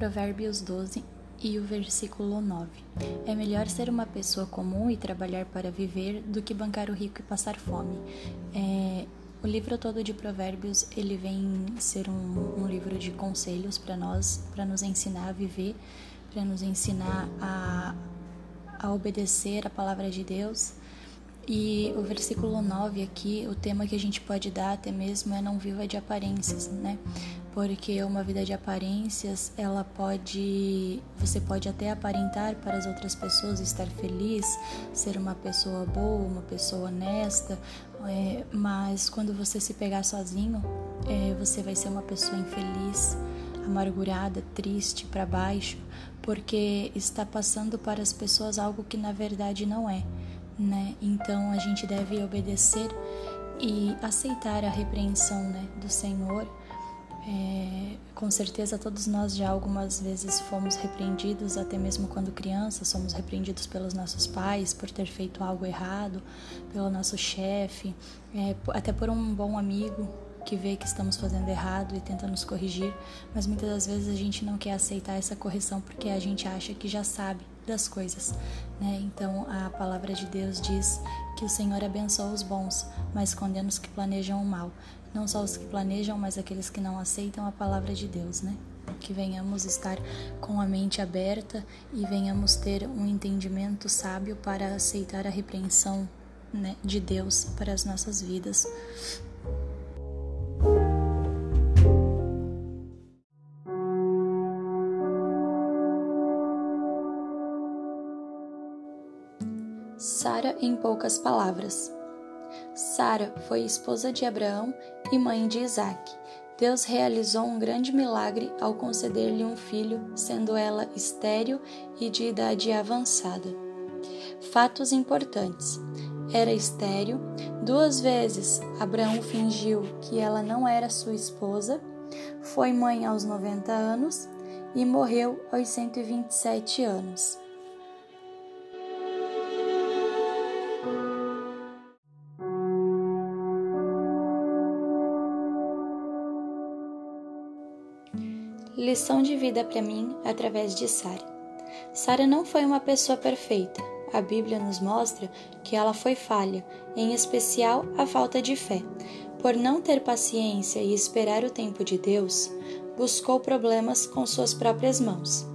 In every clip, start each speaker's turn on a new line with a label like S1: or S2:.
S1: Provérbios 12 e o versículo 9. É melhor ser uma pessoa comum e trabalhar para viver do que bancar o rico e passar fome. É, o livro todo de Provérbios ele vem ser um, um livro de conselhos para nós, para nos ensinar a viver, para nos ensinar a, a obedecer a palavra de Deus. E o versículo 9 aqui, o tema que a gente pode dar até mesmo é não viva de aparências, né? Porque uma vida de aparências, ela pode, você pode até aparentar para as outras pessoas estar feliz, ser uma pessoa boa, uma pessoa honesta, é, mas quando você se pegar sozinho, é, você vai ser uma pessoa infeliz, amargurada, triste, para baixo, porque está passando para as pessoas algo que na verdade não é né? Então a gente deve obedecer e aceitar a repreensão, né, do Senhor. É, com certeza todos nós já algumas vezes fomos repreendidos, até mesmo quando crianças, somos repreendidos pelos nossos pais por ter feito algo errado, pelo nosso chefe, é, até por um bom amigo que vê que estamos fazendo errado e tenta nos corrigir, mas muitas das vezes a gente não quer aceitar essa correção porque a gente acha que já sabe das coisas, né? Então a palavra de Deus diz que o Senhor abençoa os bons, mas condena os que planejam o mal. Não só os que planejam, mas aqueles que não aceitam a palavra de Deus, né? Que venhamos estar com a mente aberta e venhamos ter um entendimento sábio para aceitar a repreensão né, de Deus para as nossas vidas. Sara em poucas palavras. Sara foi esposa de Abraão e mãe de Isaque. Deus realizou um grande milagre ao conceder-lhe um filho, sendo ela estéril e de idade avançada. Fatos importantes. Era estéril. Duas vezes Abraão fingiu que ela não era sua esposa. Foi mãe aos 90 anos e morreu aos 127 anos. Lição de vida para mim através de Sara. Sara não foi uma pessoa perfeita. A Bíblia nos mostra que ela foi falha, em especial a falta de fé. Por não ter paciência e esperar o tempo de Deus, buscou problemas com suas próprias mãos.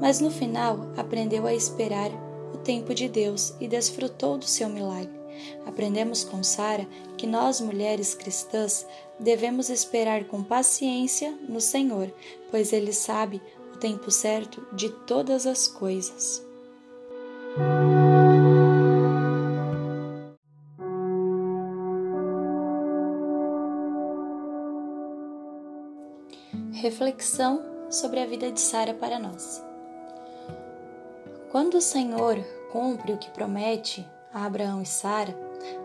S1: Mas no final aprendeu a esperar o tempo de Deus e desfrutou do seu milagre. Aprendemos com Sara que nós, mulheres cristãs, devemos esperar com paciência no Senhor, pois Ele sabe o tempo certo de todas as coisas. Reflexão sobre a vida de Sara para nós. Quando o Senhor cumpre o que promete, a Abraão e Sara,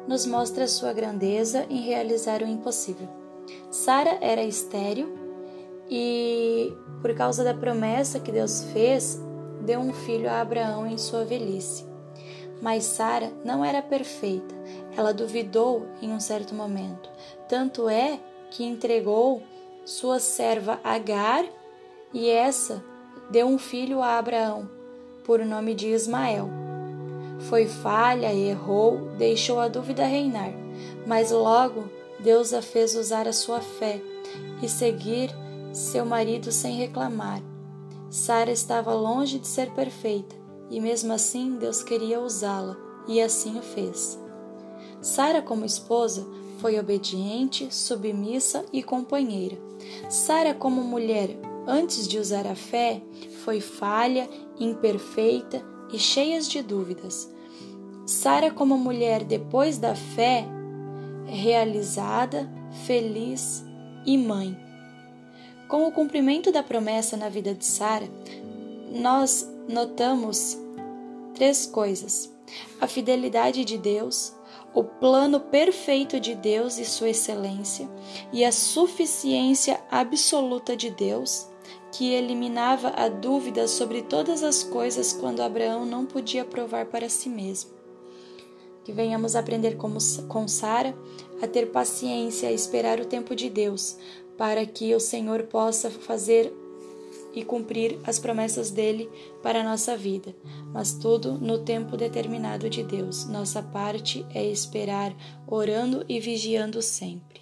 S1: nos mostra sua grandeza em realizar o impossível. Sara era estéril e, por causa da promessa que Deus fez, deu um filho a Abraão em sua velhice. Mas Sara não era perfeita, ela duvidou em um certo momento. Tanto é que entregou sua serva Agar e essa deu um filho a Abraão, por nome de Ismael. Foi falha, errou, deixou a dúvida reinar, mas logo Deus a fez usar a sua fé e seguir seu marido sem reclamar. Sara estava longe de ser perfeita e mesmo assim Deus queria usá-la e assim o fez. Sara, como esposa, foi obediente, submissa e companheira. Sara, como mulher, antes de usar a fé, foi falha, imperfeita e cheia de dúvidas. Sara, como mulher depois da fé, realizada, feliz e mãe. Com o cumprimento da promessa na vida de Sara, nós notamos três coisas: a fidelidade de Deus, o plano perfeito de Deus e sua excelência, e a suficiência absoluta de Deus, que eliminava a dúvida sobre todas as coisas quando Abraão não podia provar para si mesmo que venhamos aprender como, com Sara a ter paciência, a esperar o tempo de Deus, para que o Senhor possa fazer e cumprir as promessas dele para a nossa vida, mas tudo no tempo determinado de Deus. Nossa parte é esperar, orando e vigiando sempre.